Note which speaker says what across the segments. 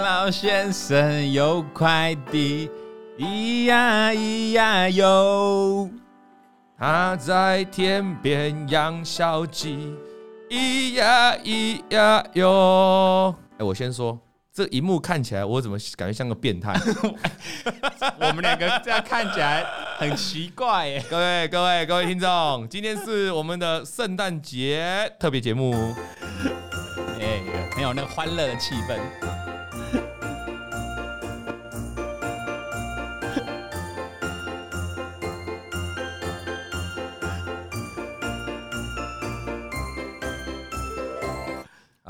Speaker 1: 老先生有块地，咿呀咿呀哟，
Speaker 2: 他在天边养小鸡，咿呀咿呀哟。哎，我先说。这一幕看起来，我怎么感觉像个变态？
Speaker 1: 我们两个这样看起来很奇怪耶。
Speaker 2: 各位、各位、各位听众，今天是我们的圣诞节特别节目，
Speaker 1: 哎，很有那个欢乐的气氛。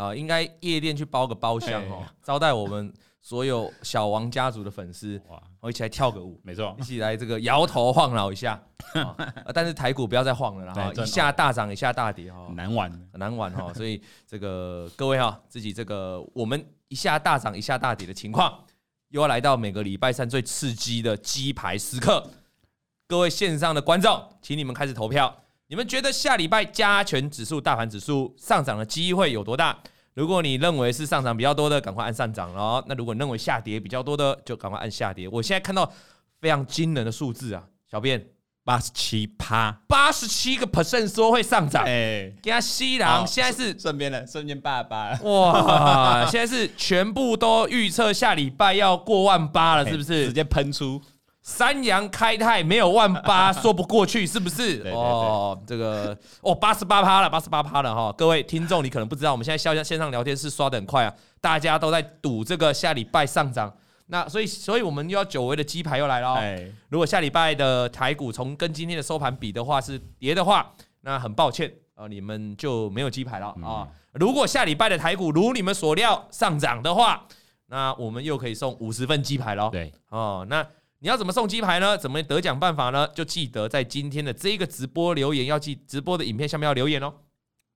Speaker 2: 啊，应该夜店去包个包厢哦，招待我们所有小王家族的粉丝，哇，我一起来跳个舞，
Speaker 1: 没错，
Speaker 2: 一起来这个摇头晃脑一下，但是台股不要再晃了，然后一下大涨，一下大跌哈，
Speaker 1: 难玩，
Speaker 2: 难玩哈，所以这个各位哈，自己这个我们一下大涨，一下大跌的情况，又要来到每个礼拜三最刺激的鸡排时刻，各位线上的观众，请你们开始投票，你们觉得下礼拜加权指数、大盘指数上涨的机会有多大？如果你认为是上涨比较多的，赶快按上涨喽。那如果认为下跌比较多的，就赶快按下跌。我现在看到非常惊人的数字啊，小编
Speaker 1: 八十七趴，
Speaker 2: 八十七个 percent 说会上涨。哎，给他西郎现在是
Speaker 1: 顺便了，顺便爸爸了。
Speaker 2: 哇，现在是全部都预测下礼拜要过万八了，是不是？
Speaker 1: 直接喷出。
Speaker 2: 三羊开泰没有万八 说不过去，是不是？对对对哦，这个哦，八十八趴了，八十八趴了哈！各位听众，你可能不知道，我们现在线线上聊天室刷的很快啊，大家都在赌这个下礼拜上涨。那所以，所以我们又要久违的鸡排又来了。哎，如果下礼拜的台股从跟今天的收盘比的话是跌的话，那很抱歉啊，你们就没有鸡排了啊。如果下礼拜的台股如你们所料上涨的话，那我们又可以送五十份鸡排喽。对，哦，那。你要怎么送鸡排呢？怎么得奖办法呢？就记得在今天的这个直播留言，要记直播的影片下面要留言哦。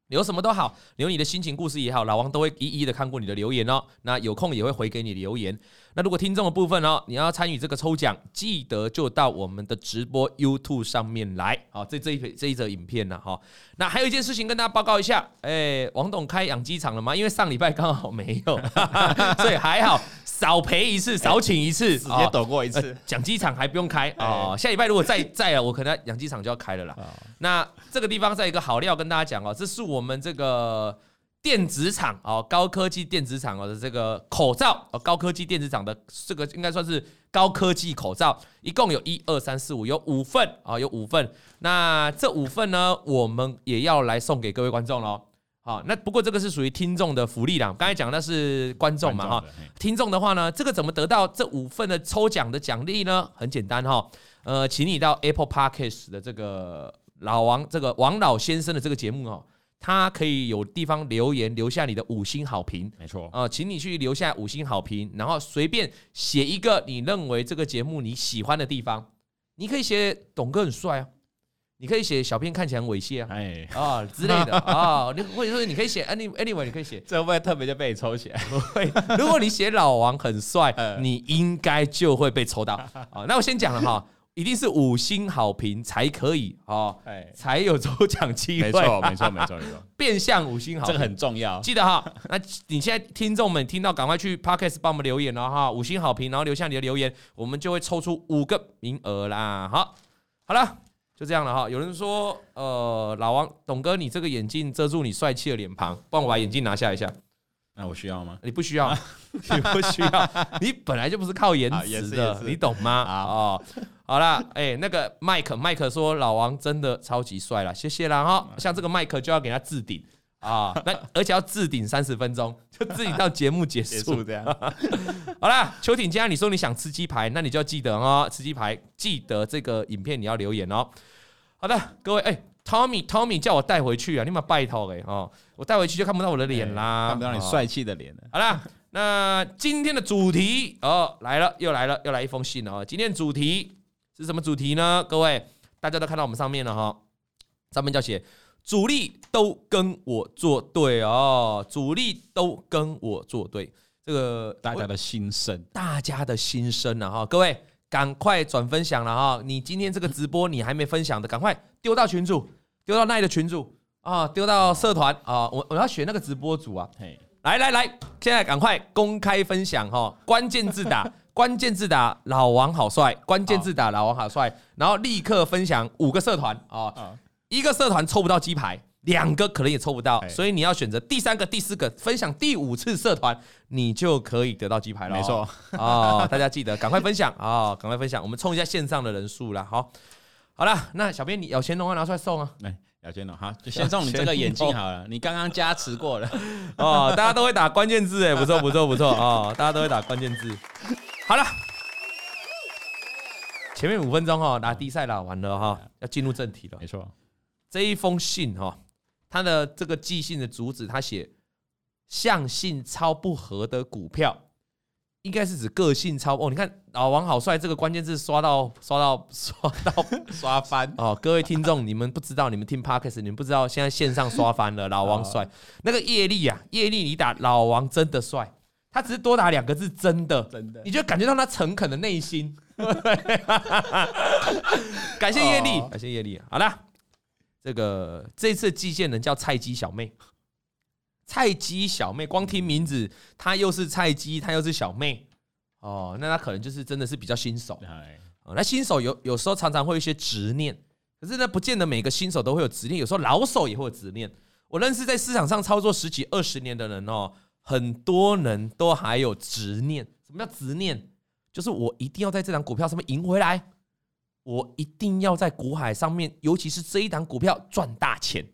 Speaker 2: 留什么都好，留你的心情故事也好，老王都会一一的看过你的留言哦。那有空也会回给你留言。那如果听众的部分哦，你要参与这个抽奖，记得就到我们的直播 YouTube 上面来。好，这这一这一则影片呢，哈。那还有一件事情跟大家报告一下，哎，王董开养鸡场了吗？因为上礼拜刚好没有，所以还好。少赔一次，少请一次，直
Speaker 1: 接躲过一次。
Speaker 2: 养鸡场还不用开哦。下礼拜如果再再啊，我可能养鸡场就要开了啦。那这个地方再一个好料跟大家讲哦，这是我们这个电子厂哦，高科技电子厂哦的这个口罩哦，高科技电子厂的这个应该算是高科技口罩，一共有一二三四五，有五份啊，有五份。那这五份呢，我们也要来送给各位观众喽。好，那不过这个是属于听众的福利啦。刚才讲的是观众嘛，哈，听众的话呢，这个怎么得到这五份的抽奖的奖励呢？很简单哈，呃，请你到 Apple Podcast 的这个老王这个王老先生的这个节目哦，他可以有地方留言，留下你的五星好评，没错啊，请你去留下五星好评，然后随便写一个你认为这个节目你喜欢的地方，你可以写董哥很帅啊。你可以写小编看起来很猥亵啊，哎啊之类的 啊，你或者说你可以写 any anyway，你可以写，
Speaker 1: 这会不会特别就被你抽起来？
Speaker 2: 不会，如果你写老王很帅，你应该就会被抽到。好，那我先讲了哈，一定是五星好评才可以哦，才有抽奖机会。
Speaker 1: 没错，没错，没错，没错。
Speaker 2: 变相五星好评，
Speaker 1: 这个很重要，
Speaker 2: 记得哈。那你现在听众们听到，赶快去 Podcast 帮我们留言了哈，五星好评，然后留下你的留言，我们就会抽出五个名额啦。好，好了。就这样了哈。有人说，呃，老王董哥，你这个眼镜遮住你帅气的脸庞，帮我把眼镜拿下一下。
Speaker 1: 那我需要吗？
Speaker 2: 你不需要，你不需要，你本来就不是靠颜值的，你懂吗？啊哦，好啦，哎，那个麦克，麦克说老王真的超级帅了，谢谢啦哈。像这个麦克就要给他置顶啊，那而且要置顶三十分钟，就置顶到节目结束这样。好啦，邱挺家，你说你想吃鸡排，那你就要记得哦，吃鸡排记得这个影片你要留言哦。好的，各位，哎、欸、，Tommy，Tommy 叫我带回去啊，你们拜托哎哦，我带回去就看不到我的脸啦，
Speaker 1: 看不到你帅气的脸了。
Speaker 2: 好了，那今天的主题哦来了，又来了，又来一封信了哦。今天主题是什么主题呢？各位，大家都看到我们上面了哈，上面叫写主力都跟我作对哦，主力都跟我作对，这个
Speaker 1: 大家的心声，
Speaker 2: 大家的心声啊哈，各位。赶快转分享了哈！你今天这个直播你还没分享的，赶快丢到群主，丢到奈的群主啊，丢到社团啊！我我要选那个直播组啊，来来来，现在赶快公开分享哈，关键字打关键字打老王好帅，关键字打老王好帅，然后立刻分享五个社团啊，一个社团抽不到鸡排，两个可能也抽不到，所以你要选择第三个、第四个，分享第五次社团，你就可以得到鸡排了。没错哦，大家记得赶快分享啊，赶快分享，我们冲一下线上的人数了。好，好了，那小编你有钱的话拿出来送啊。
Speaker 1: 小天龙，好，就先送你这个眼镜好了。你刚刚加持过了
Speaker 2: 哦，大家都会打关键字哎，不错不错不错哦，大家都会打关键字。好了，前面五分钟哈，拿低赛了，完了哈，要进入正题了。
Speaker 1: 没错，
Speaker 2: 这一封信哈，他的这个寄信的主旨，他写相性超不合的股票。应该是指个性超哦，你看老王好帅这个关键字刷到刷到刷到
Speaker 1: 刷翻
Speaker 2: 哦！各位听众，你们不知道，你们听 Podcast，你们不知道，现在线上刷翻了。老王帅，那个业力啊，业力你打老王真的帅，他只是多打两个字，真的真的，你就感觉到他诚恳的内心。感谢业力，感谢业力。好了，这个这次寄件人叫菜鸡小妹。菜鸡小妹，光听名字，她又是菜鸡，她又是小妹，哦，那她可能就是真的是比较新手。哦，那新手有有时候常常会有一些执念，可是呢，不见得每个新手都会有执念，有时候老手也会有执念。我认识在市场上操作十几二十年的人哦，很多人都还有执念。什么叫执念？就是我一定要在这档股票上面赢回来，我一定要在股海上面，尤其是这一档股票赚大钱。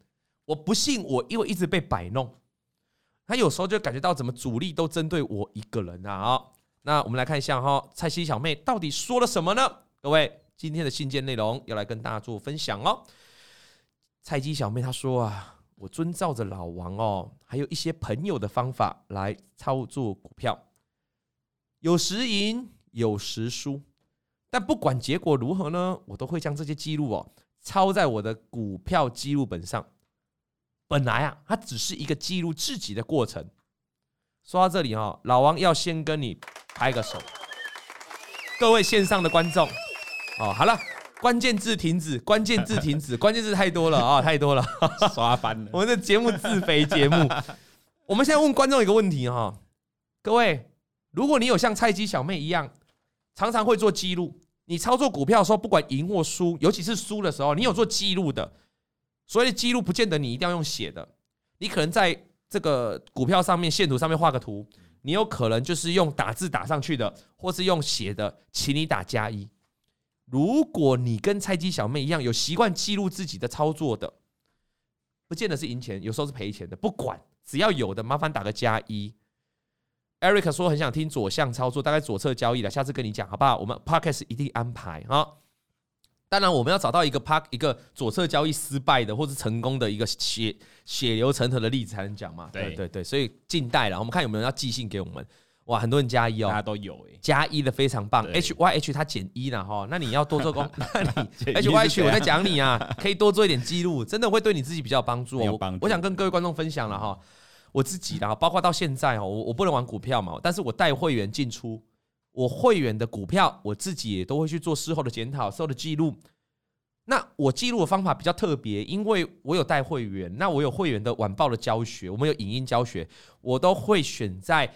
Speaker 2: 我不信，我因为一直被摆弄。他有时候就感觉到怎么主力都针对我一个人啊！好，那我们来看一下哈，菜鸡小妹到底说了什么呢？各位，今天的信件内容要来跟大家做分享哦。菜鸡小妹她说啊，我遵照着老王哦，还有一些朋友的方法来操作股票，有时赢，有时输，但不管结果如何呢，我都会将这些记录哦抄在我的股票记录本上。本来啊，它只是一个记录自己的过程。说到这里哈，老王要先跟你拍个手。各位线上的观众，哦，好了，关键字停止，关键字停止，关键字太多了啊，太多了，
Speaker 1: 刷翻了。
Speaker 2: 我们的节目自肥节目。我们现在问观众一个问题哈，各位，如果你有像菜鸡小妹一样，常常会做记录，你操作股票的时候，不管赢或输，尤其是输的时候，你有做记录的。所以记录不见得你一定要用写的，你可能在这个股票上面线图上面画个图，你有可能就是用打字打上去的，或是用写的，请你打加一。如果你跟菜鸡小妹一样有习惯记录自己的操作的，不见得是赢钱，有时候是赔钱的，不管只要有的，麻烦打个加一。Eric 说很想听左向操作，大概左侧交易了，下次跟你讲好不好？我们 Podcast 一定安排啊。当然，我们要找到一个 park 一个左侧交易失败的，或是成功的一个血血流成河的例子才能讲嘛。对对对，所以静待了，我们看有没有人要寄信给我们。哇，很多人加一哦，
Speaker 1: 大家都有哎，
Speaker 2: 加一的非常棒。H Y H 他减一了哈，那你要多做功。那你 H Y H 我在讲你啊，可以多做一点记录，真的会对你自己比较有帮助哦。我想跟各位观众分享了哈，我自己啦，包括到现在哦，我我不能玩股票嘛，但是我带会员进出。我会员的股票，我自己也都会去做事后的检讨、事后的记录。那我记录的方法比较特别，因为我有带会员，那我有会员的晚报的教学，我们有影音教学，我都会选在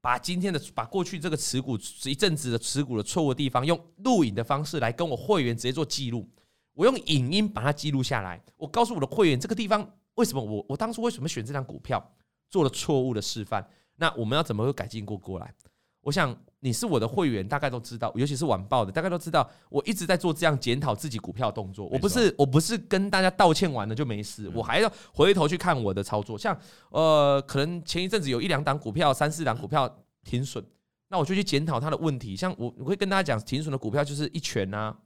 Speaker 2: 把今天的、把过去这个持股一阵子的持股的错误地方，用录影的方式来跟我会员直接做记录。我用影音把它记录下来，我告诉我的会员这个地方为什么我我当初为什么选这张股票做了错误的示范，那我们要怎么会改进过过来？我想。你是我的会员，大概都知道，尤其是晚报的，大概都知道，我一直在做这样检讨自己股票的动作。我不是，我不是跟大家道歉完了就没事，我还要回头去看我的操作。像呃，可能前一阵子有一两档股票、三四档股票停损，那我就去检讨它的问题。像我，我会跟大家讲，停损的股票就是一拳啊，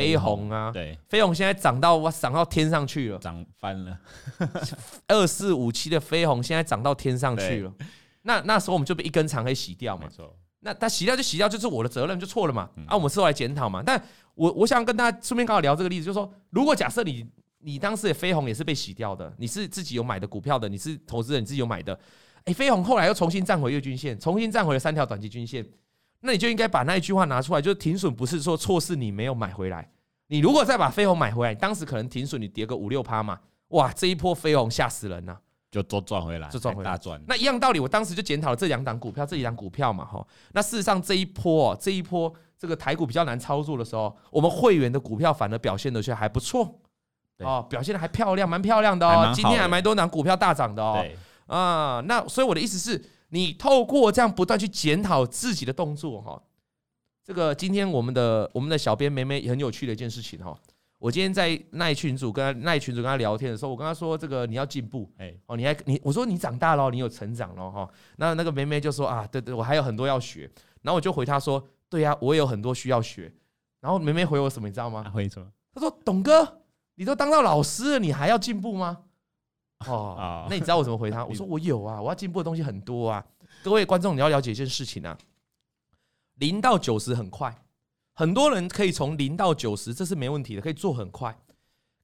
Speaker 2: 飞鸿啊，对，飞鸿现在涨到哇，涨到天上去了，
Speaker 1: 涨翻了。
Speaker 2: 二四五七的飞鸿现在涨到天上去了，那那时候我们就被一根长黑洗掉嘛。那他洗掉就洗掉，就是我的责任，就错了嘛。啊，我们事后来检讨嘛。但我我想跟大家顺便刚好聊这个例子，就是说，如果假设你你当时的飞鸿也是被洗掉的，你是自己有买的股票的，你是投资人，你自己有买的，哎，飞鸿后来又重新站回月均线，重新站回了三条短期均线，那你就应该把那一句话拿出来，就是停损不是说错是你没有买回来，你如果再把飞鸿买回来，当时可能停损你跌个五六趴嘛，哇，这一波飞鸿吓死人呐、啊！
Speaker 1: 就都赚回来，
Speaker 2: 就赚回来
Speaker 1: 大赚。
Speaker 2: 那一样道理，我当时就检讨了这两档股票，这一档股票嘛，哈。那事实上这一波，这一波这个台股比较难操作的时候，我们会员的股票反而表现的却还不错，哦，表现的还漂亮，蛮漂亮的哦。今天还蛮多档股票大涨的哦。啊，那所以我的意思是，你透过这样不断去检讨自己的动作，哈。这个今天我们的我们的小编梅梅很有趣的一件事情，哈。我今天在那群组跟他那群组跟他聊天的时候，我跟他说：“这个你要进步，哎，哦，你还你我说你长大了，你有成长了哈。”那那个梅梅就说：“啊，对对，我还有很多要学。”然后我就回他说：“对呀，我有很多需要学。”然后梅梅回我什么，你知道吗？
Speaker 1: 回什么？
Speaker 2: 他说：“董哥，你都当到老师了，你还要进步吗？”哦，那你知道我怎么回他？我说：“我有啊，我要进步的东西很多啊。”各位观众，你要了解一件事情啊，零到九十很快。很多人可以从零到九十，这是没问题的，可以做很快。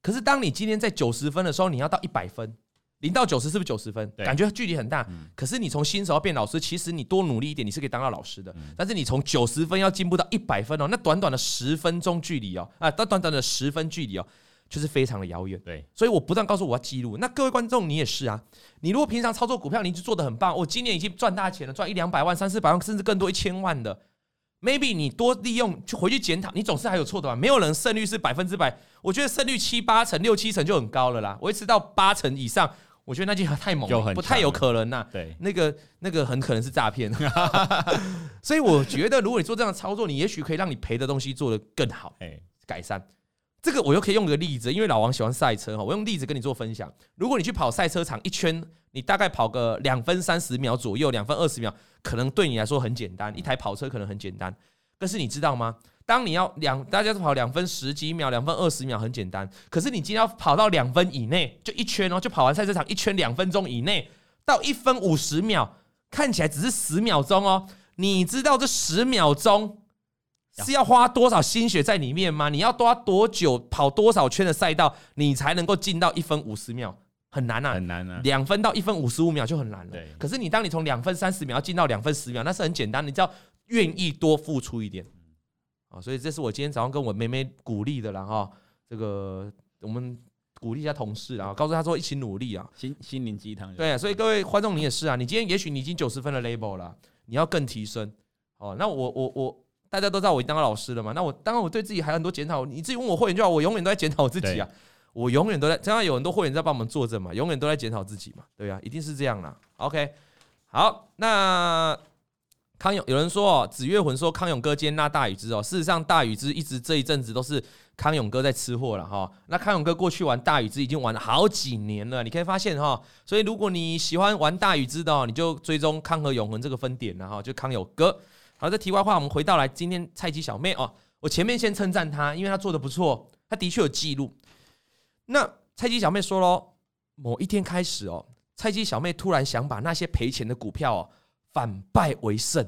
Speaker 2: 可是当你今天在九十分的时候，你要到一百分，零到九十是不是九十分？感觉距离很大。可是你从新手要变老师，其实你多努力一点，你是可以当到老师的。但是你从九十分要进步到一百分哦，那短短的十分钟距离哦，啊，短短的十分距离哦，就是非常的遥远。对，所以我不断告诉我要记录。那各位观众，你也是啊。你如果平常操作股票，你就做的很棒，我今年已经赚大钱了，赚一两百万、三四百万，甚至更多一千万的。maybe 你多利用去回去检讨，你总是还有错的吧？没有人胜率是百分之百，我觉得胜率七八成、六七成就很高了啦。维持到八成以上，我觉得那就 太猛了，不太有可能呐。对，那个那个很可能是诈骗。所以我觉得，如果你做这样的操作，你也许可以让你赔的东西做得更好，改善。这个我又可以用个例子，因为老王喜欢赛车哈，我用例子跟你做分享。如果你去跑赛车场一圈，你大概跑个两分三十秒左右，两分二十秒，可能对你来说很简单。一台跑车可能很简单，可是你知道吗？当你要两，大家都跑两分十几秒，两分二十秒很简单。可是你今天要跑到两分以内，就一圈哦，就跑完赛车场一圈两分钟以内，到一分五十秒，看起来只是十秒钟哦。你知道这十秒钟？是要花多少心血在里面吗？你要花多久跑多少圈的赛道，你才能够进到一分五十秒？很难啊，很难啊！两分到一分五十五秒就很难了。对。可是你当你从两分三十秒进到两分十秒，那是很简单。你只要愿意多付出一点，啊，所以这是我今天早上跟我妹妹鼓励的啦哈。这个我们鼓励一下同事啊，告诉他说一起努力啊，
Speaker 1: 心心灵鸡汤。
Speaker 2: 对啊，所以各位观众你也是啊，你今天也许你已经九十分的 label 了，你要更提升。哦，那我我我。大家都知道我已经当老师了嘛？那我当然我对自己还有很多检讨。你自己问我会员就好，我永远都在检讨我自己啊！我永远都在，这样有很多会员在帮我们作证嘛，永远都在检讨自己嘛，对啊，一定是这样啦。OK，好，那康永有人说哦，紫月魂说康永哥接纳大禹之哦，事实上大禹之一直这一阵子都是康永哥在吃货了哈。那康永哥过去玩大禹之已经玩了好几年了，你可以发现哈。所以如果你喜欢玩大禹之的，你就追踪康和永恒这个分点然后就康永哥。好，这题外话，我们回到来今天菜鸡小妹哦，我前面先称赞她，因为她做的不错，她的确有记录。那菜鸡小妹说喽，某一天开始哦，菜鸡小妹突然想把那些赔钱的股票哦反败为胜。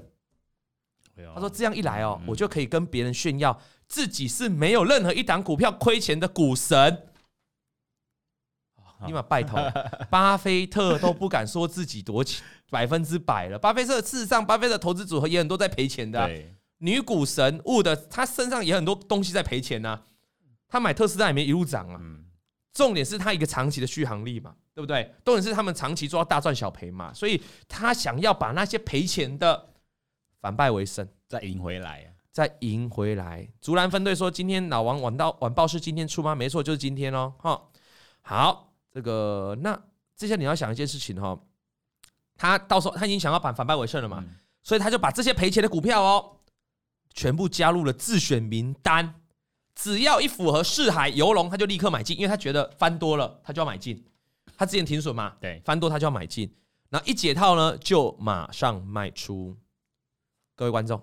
Speaker 2: 她说这样一来哦，我就可以跟别人炫耀自己是没有任何一档股票亏钱的股神。立马拜托，巴菲特都不敢说自己多钱。百分之百了，巴菲特事实上，巴菲特投资组合也很多在赔钱的、啊。女股神 Wood，他身上也很多东西在赔钱呐、啊。他买特斯拉也没一路涨啊。重点是他一个长期的续航力嘛，对不对？重点是他们长期做到大赚小赔嘛，所以他想要把那些赔钱的反败为胜，
Speaker 1: 再赢回来啊，
Speaker 2: 再赢回来。竹篮分队说，今天老王晚到晚报是今天出吗？没错，就是今天哦。哈，好，这个那接下来你要想一件事情哈。他到时候他已经想要反反败为胜了嘛，所以他就把这些赔钱的股票哦，全部加入了自选名单。只要一符合四海游龙，他就立刻买进，因为他觉得翻多了，他就要买进。他之前停损嘛，对，翻多他就要买进。然后一解套呢，就马上卖出。各位观众，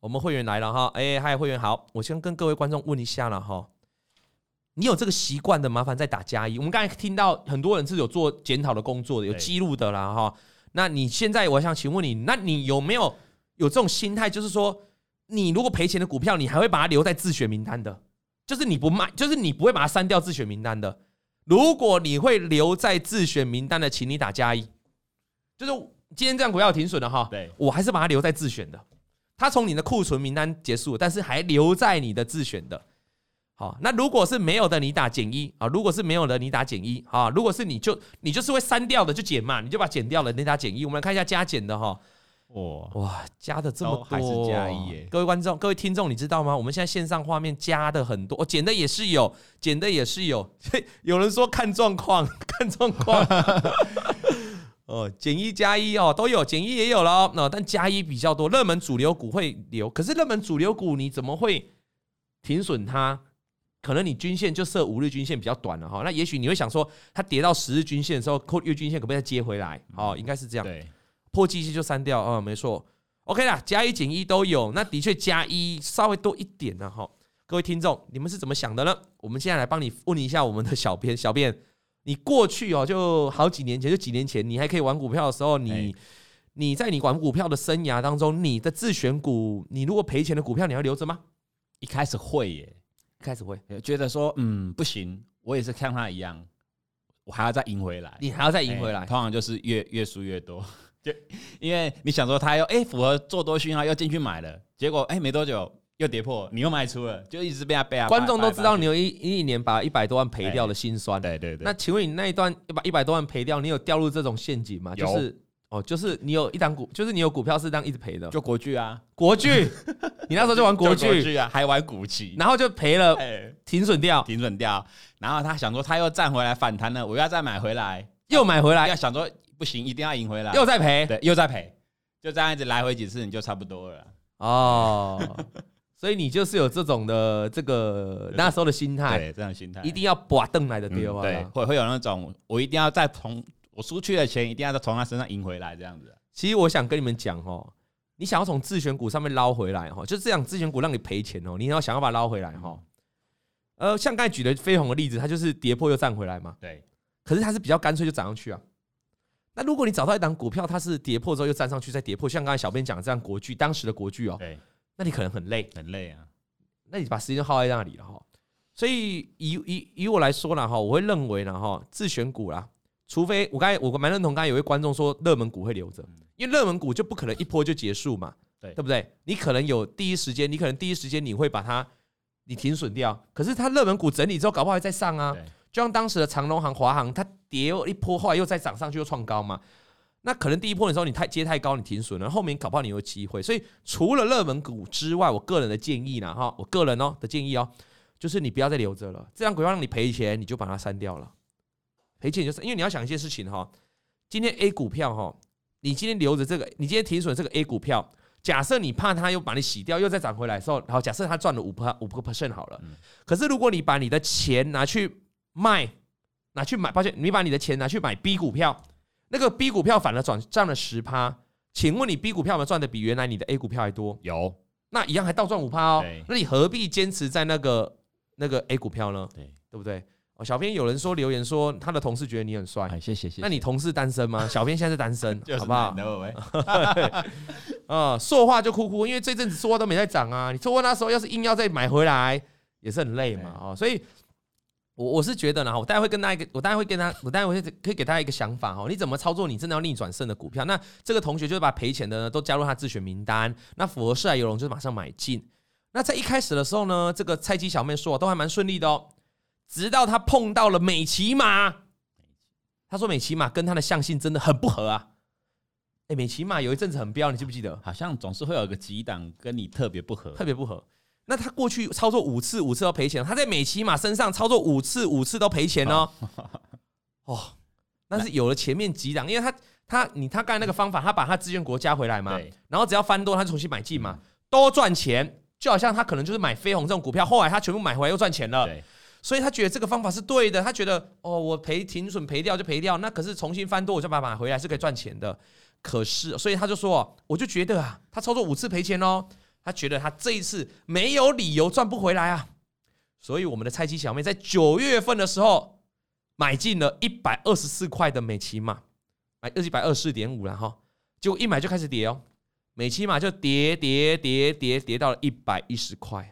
Speaker 2: 我们会员来了哈，哎，嗨，会员好，我先跟各位观众问一下了哈，你有这个习惯的，麻烦再打加一。我们刚才听到很多人是有做检讨的工作的，有记录的啦哈。那你现在，我想请问你，那你有没有有这种心态，就是说，你如果赔钱的股票，你还会把它留在自选名单的，就是你不卖，就是你不会把它删掉自选名单的。如果你会留在自选名单的，请你打加一。就是今天这样股票停损了哈，对，我还是把它留在自选的。它从你的库存名单结束，但是还留在你的自选的。好，那如果是没有的，你打减一啊；如果是没有的，你打减一啊；如果是你就你就是会删掉的，就减嘛，你就把减掉了，你打减一。我们来看一下加减的哈。哇哇，加的这么多，还是加一耶？各位观众、各位听众，你知道吗？我们现在线上画面加的很多，减的也是有，减的也是有。有人说看状况，看状况。哦，减一加一哦，都有，减一也有了哦。那但加一比较多，热门主流股会留，可是热门主流股你怎么会停损它？可能你均线就设五日均线比较短了哈，那也许你会想说，它跌到十日均线的时候，扣月均线可不可以再接回来？哦，应该是这样。对，破季线就删掉，嗯，没错。OK 啦，加一减一都有，那的确加一稍微多一点呢哈。各位听众，你们是怎么想的呢？我们现在来帮你问一下我们的小编，小编，你过去哦，就好几年前，就几年前，你还可以玩股票的时候，你你在你玩股票的生涯当中，你的自选股，你如果赔钱的股票，你要留着吗？
Speaker 1: 一开始会耶。开始会觉得说，嗯，不行，我也是像他一样，我还要再赢回来，
Speaker 2: 你还要再赢回来，
Speaker 1: 通常就是越越输越多，就因为你想说他又哎符合做多讯号又进去买了，结果哎没多久又跌破，你又卖出了，就一直被他被他。
Speaker 2: 观众都知道你有一一年把一百多万赔掉的心酸，
Speaker 1: 对对对。
Speaker 2: 那请问你那一段把一百多万赔掉，你有掉入这种陷阱吗？就是。哦，就是你有一档股，就是你有股票是这样一直赔的，
Speaker 1: 就国巨啊，
Speaker 2: 国巨，你那时候就玩国巨，
Speaker 1: 国巨啊，还玩股期，
Speaker 2: 然后就赔了，停损掉，
Speaker 1: 停损掉，然后他想说他又站回来反弹了，我要再买回来，
Speaker 2: 又买回来，
Speaker 1: 要想说不行，一定要赢回来，
Speaker 2: 又再赔，
Speaker 1: 对，又再赔，就这样一直来回几次，你就差不多了。
Speaker 2: 哦，所以你就是有这种的这个那时候的心态，
Speaker 1: 对，这样心态，
Speaker 2: 一定要把凳来的丢啊，
Speaker 1: 对，会会有那种我一定要再从。我输去的钱一定要从他身上赢回来，这样子。
Speaker 2: 其实我想跟你们讲哦，你想要从自选股上面捞回来哈，就是这样自选股让你赔钱哦，你要想要把它捞回来哈。呃，像刚才举的飞鸿的例子，它就是跌破又站回来嘛。
Speaker 1: 对。
Speaker 2: 可是它是比较干脆就涨上去啊。那如果你找到一档股票，它是跌破之后又站上去再跌破，像刚才小编讲的这样国剧，当时的国剧哦，对。那你可能很累，
Speaker 1: 很累啊。
Speaker 2: 那你把时间耗在那里了哈。所以以以以我来说呢哈，我会认为呢哈，自选股啦。除非我刚才我蛮认同，刚才有位观众说热门股会留着，因为热门股就不可能一波就结束嘛，对对不对？你可能有第一时间，你可能第一时间你会把它你停损掉，可是它热门股整理之后，搞不好还在上啊。就像当时的长隆行、华航，它跌一波，后来又再涨上去，又创高嘛。那可能第一波的时候你太接太高，你停损了，后面搞不好你有机会。所以除了热门股之外，我个人的建议呢，哈，我个人哦的建议哦，就是你不要再留着了，这样股票让你赔钱，你就把它删掉了。赔钱就是因为你要想一件事情哈，今天 A 股票哈，你今天留着这个，你今天停损这个 A 股票，假设你怕它又把你洗掉，又再涨回来的时候，然后假设它赚了五趴五个 percent 好了，可是如果你把你的钱拿去卖，拿去买，抱歉，你把你的钱拿去买 B 股票，那个 B 股票反而转赚了十趴，请问你 B 股票有没有赚的比原来你的 A 股票还多？
Speaker 1: 有，
Speaker 2: 那一样还倒赚五趴哦，那你何必坚持在那个那个 A 股票呢？对，对不对？哦，小编有人说留言说他的同事觉得你很帅，谢谢谢谢。那你同事单身吗？小编现在是单身，好不好？啊，说话就哭哭，因为这阵子说话都没在涨啊。你说话那时候要是硬要再买回来，也是很累嘛。啊，所以，我我是觉得呢，我待会会跟大家一个，我待会会跟他，我待会会可以给大家一个想法哦。你怎么操作？你真的要逆转胜的股票？那这个同学就是把赔钱的呢都加入他自选名单，那符合势来游龙就是马上买进。那在一开始的时候呢，这个菜鸡小妹说都还蛮顺利的哦。直到他碰到了美琪玛，他说美琪玛跟他的相性真的很不合啊。哎，美琪玛有一阵子很彪，你记不记得？
Speaker 1: 好像总是会有个几档跟你特别不合，
Speaker 2: 特别不合。那他过去操作五次，五次都赔钱。他在美琪玛身上操作五次，五次都赔钱哦。哦，但是有了前面几档，因为他他你他刚才那个方法，他把他资源国加回来嘛，然后只要翻多，他就重新买进嘛，都赚钱。就好像他可能就是买飞鸿这种股票，后来他全部买回来又赚钱了。所以他觉得这个方法是对的，他觉得哦，我赔停损赔掉就赔掉，那可是重新翻多我就把它买回来是可以赚钱的。可是，所以他就说，我就觉得啊，他操作五次赔钱哦，他觉得他这一次没有理由赚不回来啊。所以我们的菜鸡小妹在九月份的时候买进了一百二十四块的美琪玛，买一百二十四点五了哈，结果一买就开始跌哦，美琪玛就跌跌跌跌跌到了一百一十块。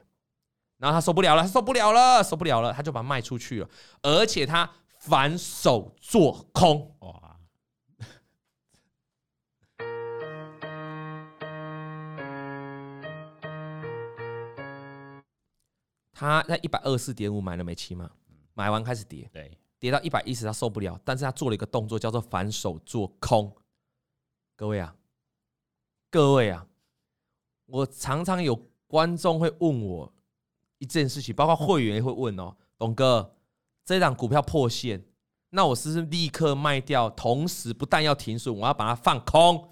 Speaker 2: 然后他受不了了，他受不了了，受不了了，他就把它卖出去了，而且他反手做空，哇！他在一百二十四点五买了美琪嘛，买完开始跌，
Speaker 1: 对，
Speaker 2: 跌到一百一十他受不了，但是他做了一个动作叫做反手做空。各位啊，各位啊，我常常有观众会问我一件事情，包括会员也会问哦，董哥，这档股票破线，那我是不是立刻卖掉？同时不但要停损，我要把它放空。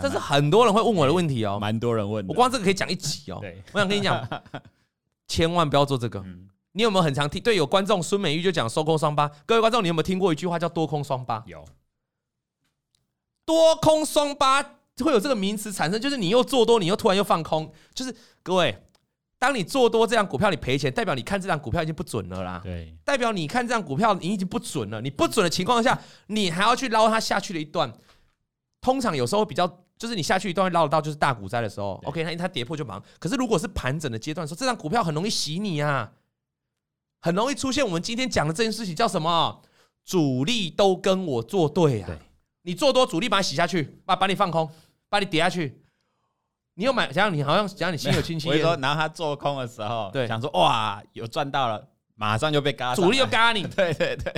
Speaker 2: 这是很多人会问我的问题哦，
Speaker 1: 蛮多人问。
Speaker 2: 我光这个可以讲一集哦。我想跟你讲，千万不要做这个。你有没有很常听？对，有观众孙美玉就讲收空双八。各位观众，你有没有听过一句话叫多空双八？
Speaker 1: 有。
Speaker 2: 多空双八会有这个名词产生，就是你又做多，你又突然又放空。就是各位，当你做多这样股票，你赔钱，代表你看这张股票已经不准了啦。
Speaker 1: 对，
Speaker 2: 代表你看这张股票你已经不准了。你不准的情况下，你还要去捞它下去的一段。通常有时候比较，就是你下去一段会捞得到，就是大股灾的时候。OK，它它跌破就忙。可是如果是盘整的阶段的时候，这张股票很容易洗你啊，很容易出现我们今天讲的这件事情叫什么？主力都跟我作对啊。对你做多主力把它洗下去，把把你放空，把你跌下去。你有买？想想你好像想想你心有戚戚。
Speaker 1: 我说，拿他做空的时候，对，想说哇，有赚到了，马上就被嘎，
Speaker 2: 主力又嘎你。
Speaker 1: 对对对，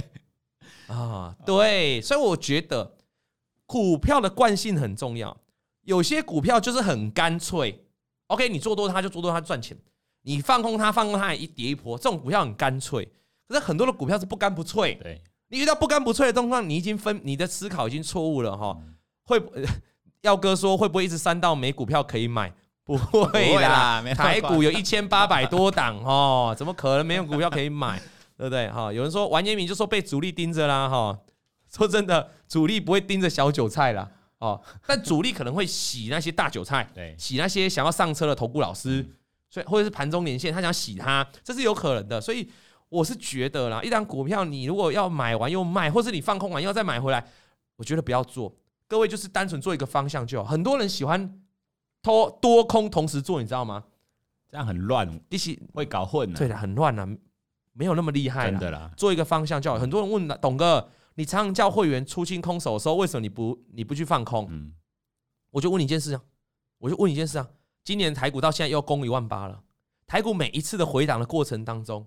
Speaker 2: 啊，对，所以我觉得股票的惯性很重要。有些股票就是很干脆，OK，你做多它就做多它赚钱，你放空它放空它也一跌一波，这种股票很干脆。可是很多的股票是不干不脆。
Speaker 1: 对。
Speaker 2: 你遇到不干不脆的状况，你已经分你的思考已经错误了哈。会耀哥说会不会一直删到没股票可以买？不会啦，台股有一千八百多档哦，怎么可能没有股票可以买？对不对哈？有人说完颜明就说被主力盯着啦哈。说真的，主力不会盯着小韭菜啦哦，但主力可能会洗那些大韭菜，洗那些想要上车的投顾老师，所以或者是盘中连线，他想洗他，这是有可能的，所以。我是觉得啦，一张股票你如果要买完又卖，或是你放空完又要再买回来，我觉得不要做。各位就是单纯做一个方向就好。很多人喜欢多多空同时做，你知道吗？
Speaker 1: 这样很乱，
Speaker 2: 一起
Speaker 1: 会搞混。
Speaker 2: 对的，很乱啊，没有那么厉害。
Speaker 1: 真的啦，
Speaker 2: 做一个方向就好。很多人问董哥，你常常叫会员出清空手的时候，为什么你不你不去放空？嗯，我就问你一件事啊，我就问你一件事啊，今年台股到现在又攻一万八了，台股每一次的回档的过程当中。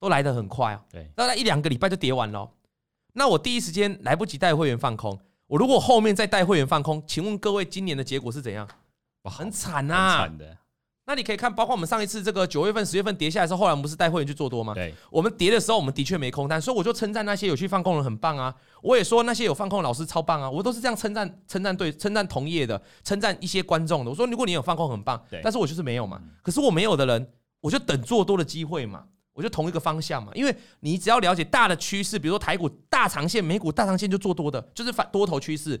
Speaker 2: 都来得很快啊，对，大概一两个礼拜就跌完了。那我第一时间来不及带会员放空，我如果后面再带会员放空，请问各位今年的结果是怎样？很惨啊，很惨的。那你可以看，包括我们上一次这个九月份、十月份跌下来的时候，后来我们不是带会员去做多吗？对，我们跌的时候，我们的确没空单，所以我就称赞那些有去放空的人很棒啊。我也说那些有放空的老师超棒啊，我都是这样称赞、称赞对、称赞同业的，称赞一些观众的。我说如果你有放空很棒，但是我就是没有嘛。可是我没有的人，我就等做多的机会嘛。我就同一个方向嘛，因为你只要了解大的趋势，比如说台股大长线、美股大长线就做多的，就是反多头趋势。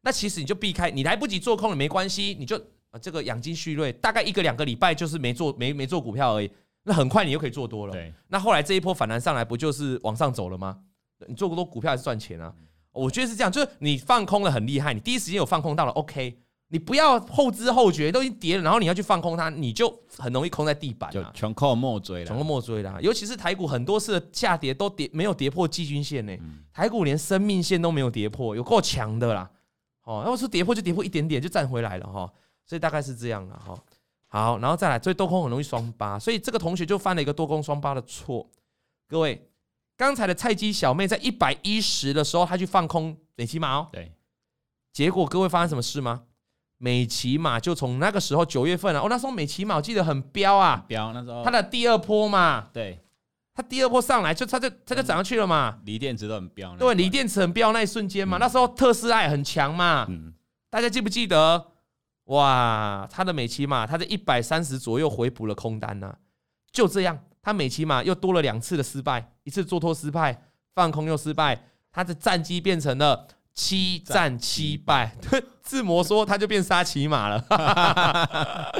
Speaker 2: 那其实你就避开，你来不及做空了没关系，你就这个养精蓄锐，大概一个两个礼拜就是没做没没做股票而已。那很快你又可以做多了。对。那后来这一波反弹上来，不就是往上走了吗？你做多股票还是赚钱啊？我觉得是这样，就是你放空了很厉害，你第一时间有放空到了，OK。你不要后知后觉，都已经跌了，然后你要去放空它，你就很容易空在地板，
Speaker 1: 就全靠末追了，
Speaker 2: 全靠末追了。尤其是台股很多次的下跌都跌没有跌破季均线呢，台股连生命线都没有跌破，有够强的啦。哦，要是跌破就跌破一点点就站回来了哈，所以大概是这样了哈。好，然后再来，所以多空很容易双八，所以这个同学就犯了一个多空双八的错。各位，刚才的菜鸡小妹在一百一十的时候，她去放空美琪玛哦，对，结果各位发生什么事吗？美琪玛就从那个时候九月份啊，哦，那时候美琪玛我记得很飙啊，飙那时候。它的第二波嘛，对，它第二波上来就它就它就涨上去了嘛，
Speaker 1: 锂电池都很飙，
Speaker 2: 对，锂电池很飙那一瞬间嘛，那时候特斯拉也很强嘛，大家记不记得？哇，它的美琪玛它在一百三十左右回补了空单呐，就这样，它美琪玛又多了两次的失败，一次做多失败，放空又失败，它的战绩变成了。七战七败，自摩说他就变沙琪玛了，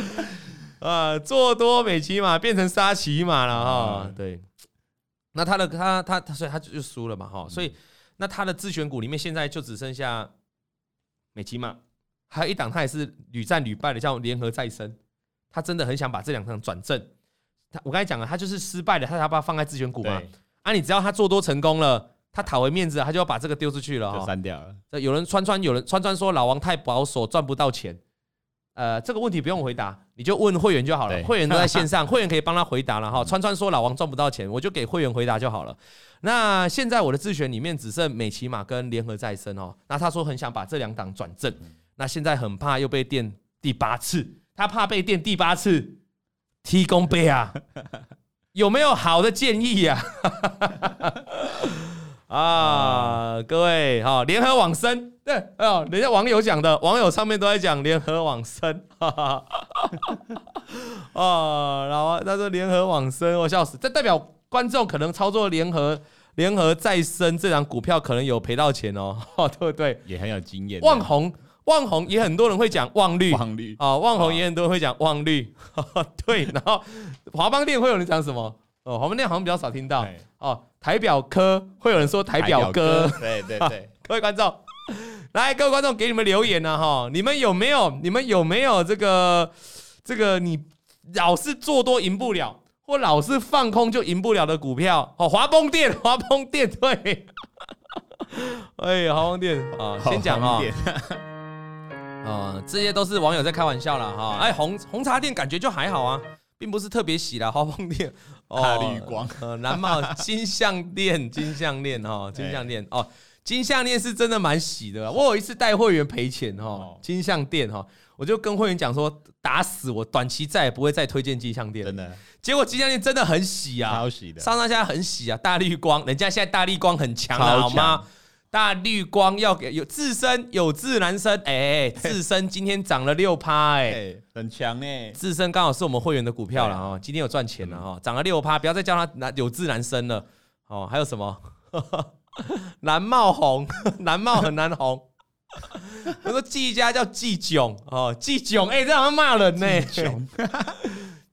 Speaker 2: 啊，做多美琪玛变成沙琪玛了哈，对，那他的他他他所以他就输了嘛哈，所以那他的自选股里面现在就只剩下美琪玛，还有一档他也是屡战屡败的叫联合再生，他真的很想把这两档转正，他我刚才讲了，他就是失败的，他要把它放在自选股嘛，啊，你只要他做多成功了。他讨回面子，他就要把这个丢出去了，就
Speaker 1: 删掉了。
Speaker 2: 有人川川，有人川川说老王太保守，赚不到钱。呃，这个问题不用回答，你就问会员就好了。会员都在线上，会员可以帮他回答了哈。川川说老王赚不到钱，我就给会员回答就好了。那现在我的自选里面只剩美琪玛跟联合再生哦。那他说很想把这两档转正，那现在很怕又被电第八次，他怕被电第八次，提供杯啊，有没有好的建议呀？啊，各位哈，联合往生。对，哦，人家网友讲的，网友上面都在讲联合往生，哈哈，哦，然后他说联合往生，我笑死，这代表观众可能操作联合联合再生这张股票，可能有赔到钱 哦，对不对？
Speaker 1: 也很有经验。
Speaker 2: 望红，望红也很多人会讲望绿，
Speaker 1: 旺绿
Speaker 2: 啊，旺宏也很多人会讲望绿，对。然后华邦电会有人讲什么？哦，华邦电好像比较少听到。哦，台表科会有人说台表哥，
Speaker 1: 对对 对，
Speaker 2: 各位观众。来，各位观众，给你们留言呢，哈，你们有没有？你们有没有这个这个？你老是做多赢不了，或老是放空就赢不了的股票？哦，华丰店，华丰店，对，哎，华丰店啊，先讲啊，啊，这些都是网友在开玩笑了哈。哎，红红茶店感觉就还好啊，并不是特别喜啦。华丰电，
Speaker 1: 大绿光，
Speaker 2: 呃，蓝帽金项链，金项链哈，金项链哦。金项链是真的蛮喜的，我有一次带会员赔钱哈，金项链哈，我就跟会员讲说，打死我短期再也不会再推荐金项链，真的。结果金项链真的很喜啊，
Speaker 1: 超喜的，
Speaker 2: 上上下下很喜啊。大绿光，人家现在大绿光很强了，好吗？大绿光要给有自身有自然生，哎，自身今天涨了六趴，哎，
Speaker 1: 很强哎，
Speaker 2: 自身刚好是我们会员的股票了哈，今天有赚钱了哈，涨了六趴，不要再叫他男有自然生了哦。还有什么？蓝帽红，蓝帽很难红。我说季家叫季囧哦，季囧，哎，这好像骂人呢。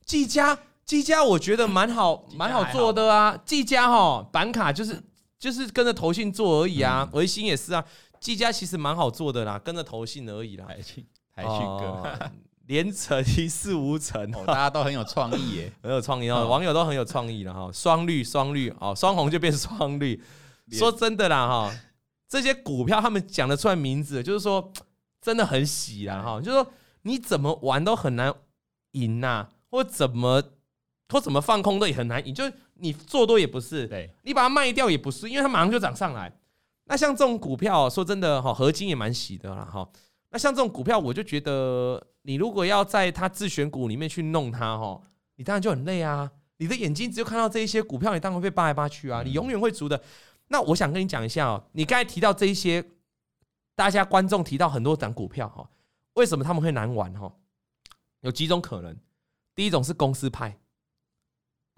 Speaker 2: 季 家，技家，我觉得蛮好，蛮好做的啊。技嘉哈，板卡就是就是跟着投信做而已啊。维新也是啊，技嘉其实蛮好做的啦，跟着投信而已啦。
Speaker 1: 台信，台信哥，
Speaker 2: 连成一事无成，
Speaker 1: 大家都很有创意耶，
Speaker 2: 很有创意哦，网友都很有创意了哈。双绿，双绿，哦，双红就变双绿。说真的啦，哈，这些股票他们讲得出来名字，就是说真的很喜啦，哈，就是说你怎么玩都很难赢呐，或怎么或怎么放空都也很难赢，就是你做多也不是，对，你把它卖掉也不是，因为它马上就涨上来。那像这种股票，说真的哈，合金也蛮喜的啦，哈。那像这种股票，我就觉得你如果要在它自选股里面去弄它，哈，你当然就很累啊。你的眼睛只有看到这一些股票，你当然会被扒来扒去啊，你永远会足的。那我想跟你讲一下哦，你刚才提到这一些，大家观众提到很多涨股票哈，为什么他们会难玩哈？有几种可能，第一种是公司派，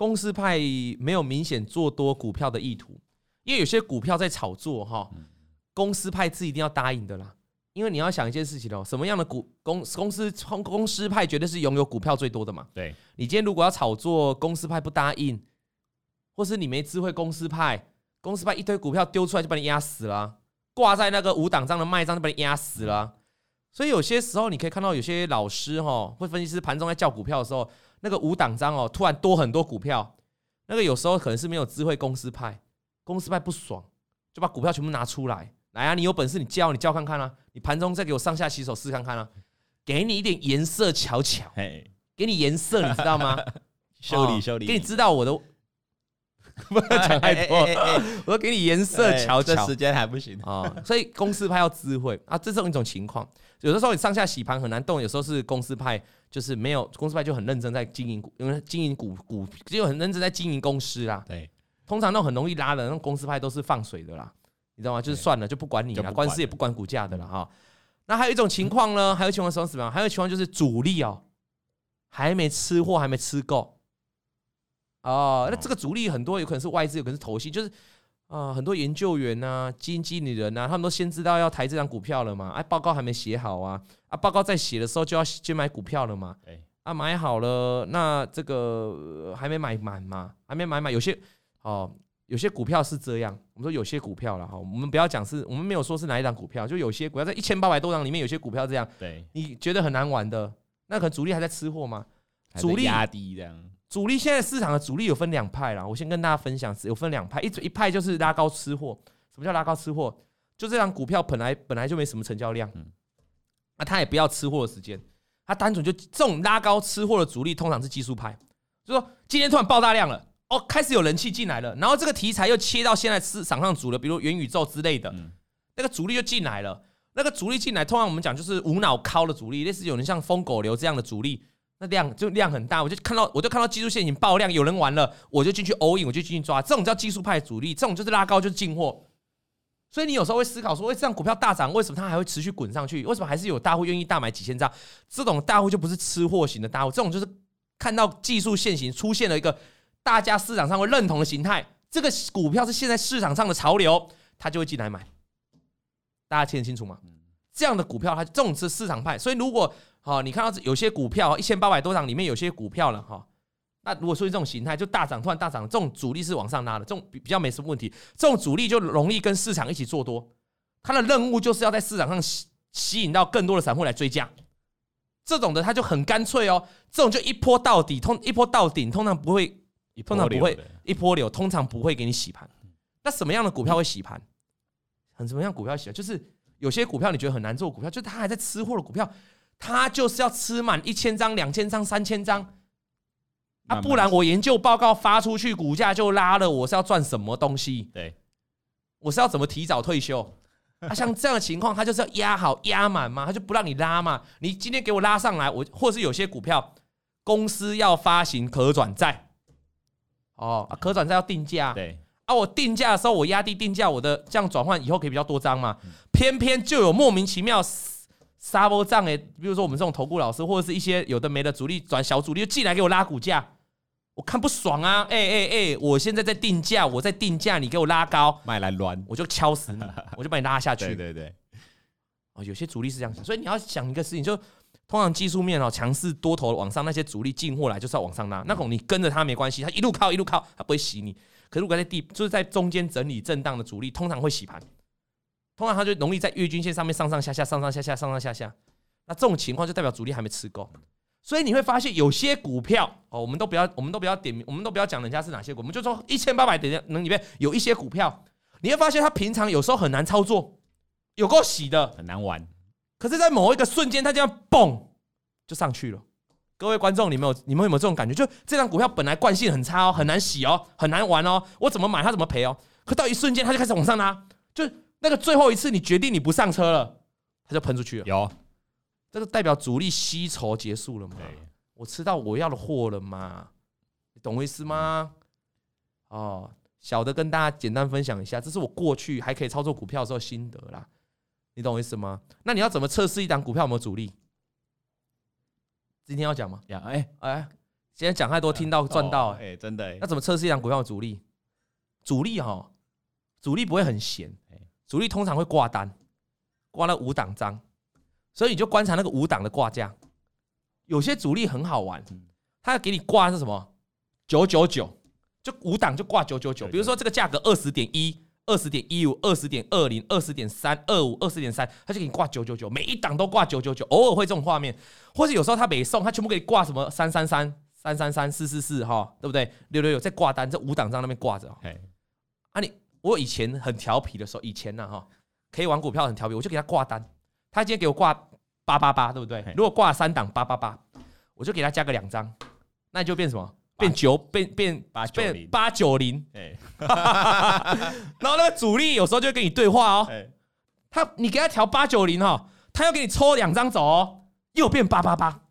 Speaker 2: 公司派没有明显做多股票的意图，因为有些股票在炒作哈，公司派是一定要答应的啦，因为你要想一件事情哦，什么样的股公公司公司派绝对是拥有股票最多的嘛？
Speaker 1: 对，
Speaker 2: 你今天如果要炒作公司派不答应，或是你没智慧公司派。公司派一堆股票丢出来就把你压死了，挂在那个五档上的卖账就把你压死了。所以有些时候你可以看到有些老师哈，或分析师盘中在叫股票的时候，那个五档章哦突然多很多股票，那个有时候可能是没有智慧公司派，公司派不爽就把股票全部拿出来，来啊，你有本事你叫你叫看看啊，你盘中再给我上下洗手试看看啊，给你一点颜色瞧瞧，给你颜色你知道吗？
Speaker 1: 修理修理，
Speaker 2: 给你知道我的。不要讲太多，我说给你颜色瞧瞧。
Speaker 1: 这时间还不行
Speaker 2: 啊，所以公司派要智慧啊，这是一种情况。有的时候你上下洗盘很难动，有时候是公司派就是没有公司派就很认真在经营股，因为经营股股就很认真在经营公司啦。对，通常那种很容易拉的那种公司派都是放水的啦，你知道吗？就是算了就不管你了，官司也不管股价的了哈。那还有一种情况呢，还有情况是什么？还有情况就是主力哦，还没吃货，还没吃够。哦，那这个主力很多有可能是外资，有可能是投信，就是啊、呃，很多研究员呐、啊、基金经理人呐、啊，他们都先知道要抬这张股票了嘛，哎，报告还没写好啊，啊，报告在写的时候就要先买股票了嘛，啊，买好了，那这个还没买满嘛，还没买满，有些哦，有些股票是这样，我们说有些股票了哈，我们不要讲是，我们没有说是哪一档股票，就有些股票在一千八百多档里面，有些股票这样，对，你觉得很难玩的，那可能主力还在吃货吗？主力
Speaker 1: 压低这样。
Speaker 2: 主力现在市场的主力有分两派啦，我先跟大家分享，有分两派，一一派就是拉高吃货。什么叫拉高吃货？就这张股票本来本来就没什么成交量，那他也不要吃货的时间，他单纯就这种拉高吃货的主力，通常是技术派，就说今天突然爆大量了，哦，开始有人气进来了，然后这个题材又切到现在市场上主流，比如元宇宙之类的，嗯、那个主力就进来了。那个主力进来，通常我们讲就是无脑敲的主力，类似有人像疯狗流这样的主力，那量就量很大，我就看到我就看到技术线型爆量，有人玩了，我就进去 all in，我就进去抓，这种叫技术派主力，这种就是拉高就是进货。所以你有时候会思考说，为这样股票大涨，为什么它还会持续滚上去？为什么还是有大户愿意大买几千张？这种大户就不是吃货型的大户，这种就是看到技术线型出现了一个大家市场上会认同的形态，这个股票是现在市场上的潮流，他就会进来买。大家听得清楚吗？这样的股票它这种是市场派，所以如果好，你看到有些股票一千八百多张里面有些股票了哈。那如果说这种形态就大涨，突然大涨，这种主力是往上拉的，这种比比较没什么问题。这种主力就容易跟市场一起做多，它的任务就是要在市场上吸吸引到更多的散户来追加。这种的它就很干脆哦，这种就一波到底，通一波到顶，通常不会，通常不会一波流，通常不会给你洗盘。那什么样的股票会洗盘？很什么样的股票洗盘？就是有些股票你觉得很难做股票，就是他还在吃货的股票，他就是要吃满一千张、两千张、三千张。啊，不然我研究报告发出去，股价就拉了。我是要赚什么东西？对，我是要怎么提早退休？啊，像这样的情况，他就是要压好压满嘛，他就不让你拉嘛。你今天给我拉上来，我或是有些股票公司要发行可转债，哦，可转债要定价，对，啊，我定价的时候我压低定价，我的这样转换以后可以比较多张嘛。偏偏就有莫名其妙杀波账诶，比如说我们这种投顾老师，或者是一些有的没的主力转小主力就进来给我拉股价。我看不爽啊！哎哎哎，我现在在定价，我在定价，你给我拉高，卖来乱，我就敲死你，我就把你拉下去。对对对，哦，有些主力是这样想，所以你要想一个事情，就通常技术面哦，强势多头往上，那些主力进货来就是要往上拉，那种你跟着他没关系，他一路靠一路靠，他不会洗你。可是如果在地就是在中间整理震荡的主力，通常会洗盘，通常它就容易在月均线上面上上下下，上上下下，上上下下。那这种情况就代表主力还没吃够。所以你会发现有些股票哦，我们都不要，我们都不要点名，我们都不要讲人家是哪些股，我们就说一千八百点能里面有一些股票，你会发现它平常有时候很难操作，有够洗的，很难玩。可是，在某一个瞬间，它这样嘣就上去了。各位观众，你们有你们有没有这种感觉？就这张股票本来惯性很差哦，很难洗哦，很难玩哦，我怎么买它怎么赔哦。可到一瞬间，它就开始往上拉，就那个最后一次，你决定你不上车了，它就喷出去了。有。这个代表主力吸筹结束了吗？我吃到我要的货了嘛？你懂我意思吗？哦，小的跟大家简单分享一下，这是我过去还可以操作股票的时候心得啦。你懂我意思吗？那你要怎么测试一档股票有没有主力？今天要讲吗？呀，哎哎，今天讲太多，听到赚到，哎，真的。那怎么测试一档股票的主力？主力哈，主力不会很闲，主力通常会挂单，挂了五档张。所以你就观察那个五档的挂价，有些主力很好玩，他要给你挂是什么？九九九，就五档就挂九九九。比如说这个价格二十点一、二十点一五、二十点二零、二十点三、二五、二十点三，他就给你挂九九九，每一档都挂九九九。偶尔会这种画面，或者有时候他没送，他全部给你挂什么三三三、三三三、四四四，哈，对不对？六六六在挂单，这五档在那边挂着。哎，啊你，我以前很调皮的时候，以前呢哈，可以玩股票很调皮，我就给他挂单。他今天给我挂八八八，对不对？如果挂三档八八八，我就给他加个两张，那就变什么？变九，变变八变八九零。然后那个主力有时候就会跟你对话哦。他你给他调八九零哈，他要给你抽两张走哦，又变八八八，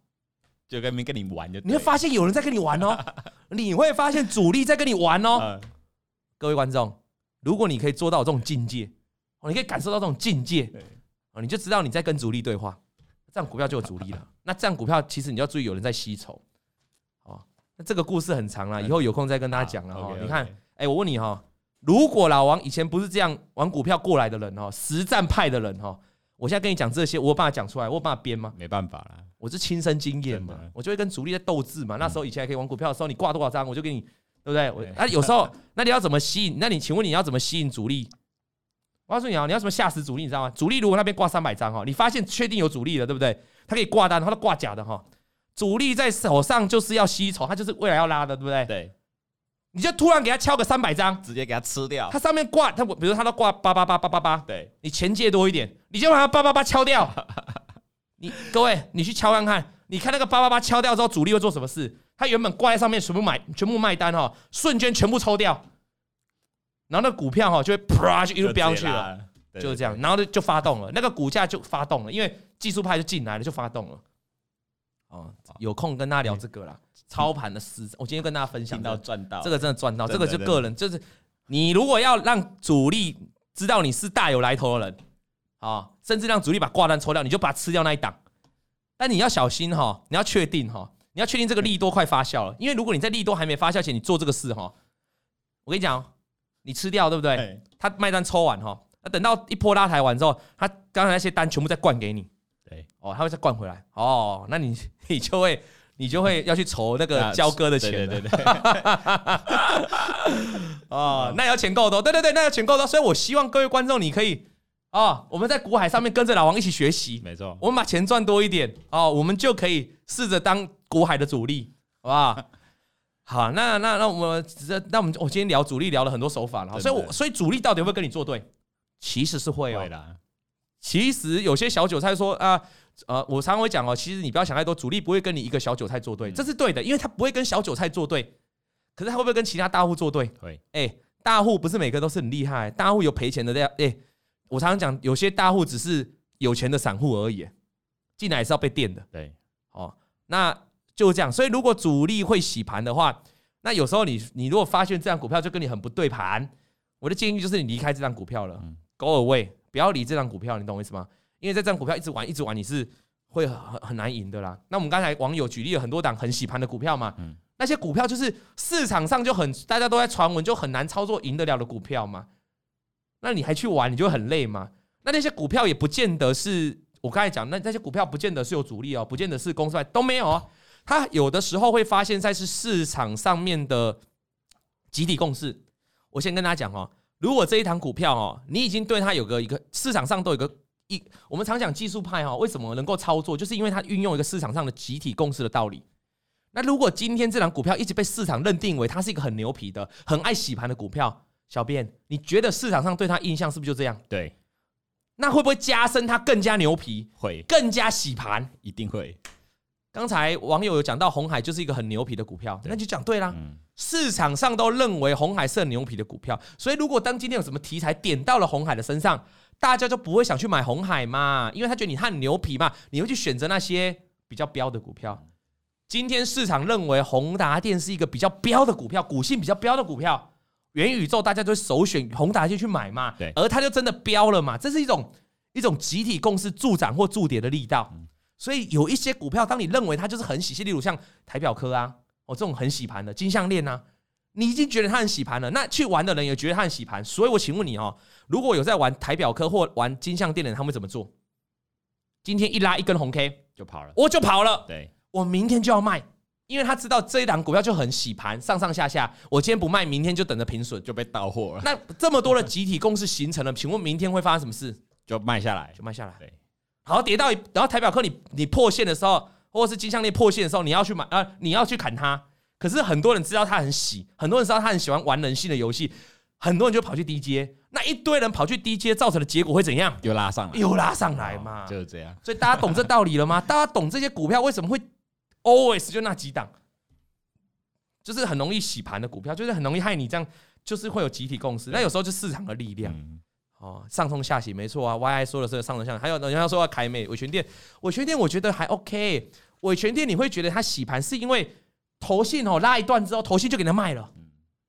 Speaker 2: 就跟没跟你玩就。你会发现有人在跟你玩哦，你会发现主力在跟你玩哦。各位观众，如果你可以做到这种境界，哦，你可以感受到这种境界。啊，你就知道你在跟主力对话，这样股票就有主力了。那这样股票其实你要注意有人在吸筹。哦，那这个故事很长了，以后有空再跟大家讲了哈。你看，哎，我问你哈，如果老王以前不是这样玩股票过来的人哈，实战派的人哈，我现在跟你讲这些，我有办法讲出来，我有办法编吗？没办法了，我是亲身经验嘛，我就会跟主力在斗智嘛。那时候以前还可以玩股票的时候，你挂多少张，我就给你，对不对？我啊，有时候那你要怎么吸引？那你请问你要怎么吸引主力？我告诉你啊，你要什么吓死主力，你知道吗？主力如果那边挂三百张哈，你发现确定有主力了，对不对？他可以挂单，他都挂假的哈。主力在手上就是要吸筹，他就是未来要拉的，对不对？对。你就突然给他敲个三百张，直接给他吃掉。他上面挂他，比如他都挂八八八八八八，对，你钱借多一点，你就把他八八八敲掉。你各位，你去敲看看，你看那个八八八敲掉之后，主力会做什么事？他原本挂在上面，全部买，全部卖单哈，瞬间全部抽掉，然后那股票哈就会啪就一路飙去了，就是这样，然后就就发动了，那个股价就发动了，因为技术派就进来了，就发动了。哦，有空跟大家聊这个啦，操盘的事，我今天跟大家分享到赚到，这个真的赚到，这个就个人就是，你如果要让主力知道你是大有来头的人，啊，甚至让主力把挂单抽掉，你就把它吃掉那一档。但你要小心哈，你要确定哈，你要确定这个利多快发酵了，因为如果你在利多还没发酵前你做这个事哈，我跟你讲，你吃掉对不对？他卖单抽完哈，那等到一波拉抬完之后，他刚才那些单全部再灌给你，对，哦，他会再灌回来，哦，那你 你就会你就会要去筹那个交割的钱，对对对，哦，那要钱够多，对对对，那要钱够多，所以我希望各位观众你可以。哦，我们在股海上面跟着老王一起学习，没错。我们把钱赚多一点，哦，我们就可以试着当股海的主力，好不好？好，那那那我们这那我们我今天聊主力聊了很多手法了，所以我所以主力到底会不会跟你作对？其实是会哦。其实有些小韭菜说啊，呃，我常常会讲哦，其实你不要想太多，主力不会跟你一个小韭菜作对，这是对的，因为他不会跟小韭菜作对。可是他会不会跟其他大户作对？会。哎，大户不是每个都是很厉害，大户有赔钱的这样，哎。我常常讲，有些大户只是有钱的散户而已，进来也是要被电的。对，哦，那就这样。所以如果主力会洗盘的话，那有时候你你如果发现这张股票就跟你很不对盘，我的建议就是你离开这张股票了，嗯，Go away，不要理这张股票，你懂我意思吗？因为在这张股票一直玩一直玩，你是会很很难赢的啦。那我们刚才网友举例了很多档很洗盘的股票嘛，嗯，那些股票就是市场上就很大家都在传闻，就很难操作赢得了的股票嘛。那你还去玩，你就很累嘛？那那些股票也不见得是我刚才讲，那那些股票不见得是有主力哦，不见得是公司派都没有哦。它有的时候会发现在是市场上面的集体共识。我先跟大家讲哦，如果这一档股票哦，你已经对它有个一个市场上都有个一，我们常讲技术派哈，为什么能够操作，就是因为它运用一个市场上的集体共识的道理。那如果今天这档股票一直被市场认定为它是一个很牛皮的、很爱洗盘的股票。小编，你觉得市场上对它印象是不是就这样？对，那会不会加深它更加牛皮？会，更加洗盘？一定会。刚才网友有讲到红海就是一个很牛皮的股票，那就讲对啦。市场上都认为红海是很牛皮的股票，所以如果当今天有什么题材点到了红海的身上，大家就不会想去买红海嘛，因为他觉得你很牛皮嘛，你会去选择那些比较标的股票。今天市场认为宏达电是一个比较标的股票，股性比较标的股票。元宇宙大家就首选宏达电去买嘛，对，而它就真的标了嘛，这是一种一种集体共识助涨或助跌的力道。所以有一些股票，当你认为它就是很洗盘，例如像台表科啊，哦这种很洗盘的金项链啊，你已经觉得它很洗盘了，那去玩的人也觉得它很洗盘。所以我请问你哦，如果有在玩台表科或玩金项链的人，他们会怎么做？今天一拉一根红 K 就跑了，我就跑了，对，我明天就要卖。因为他知道这一档股票就很洗盘，上上下下，我今天不卖，明天就等着平损，就被到货了。那这么多的集体共识形成了，请问明天会发生什么事？就卖下来，就卖下来。对，好，跌到，然后台表科你你破线的时候，或者是金项链破线的时候，你要去买啊，你要去砍它。可是很多人知道他很喜，很多人知道他很喜欢玩人性的游戏，很多人就跑去低阶，那一堆人跑去低阶，造成的结果会怎样？又拉上来，又拉上来嘛，就是这样。所以大家懂这道理了吗？大家懂这些股票为什么会？always 就那几档，就是很容易洗盘的股票，就是很容易害你这样，就是会有集体共识。那有时候就市场的力量，哦，上冲下洗没错啊。YI 说的是上冲下洗，还有人家说要凯美伟诠电，伟诠电我觉得还 OK。伟诠电你会觉得它洗盘是因为投信哦拉一段之后，投信就给它卖了，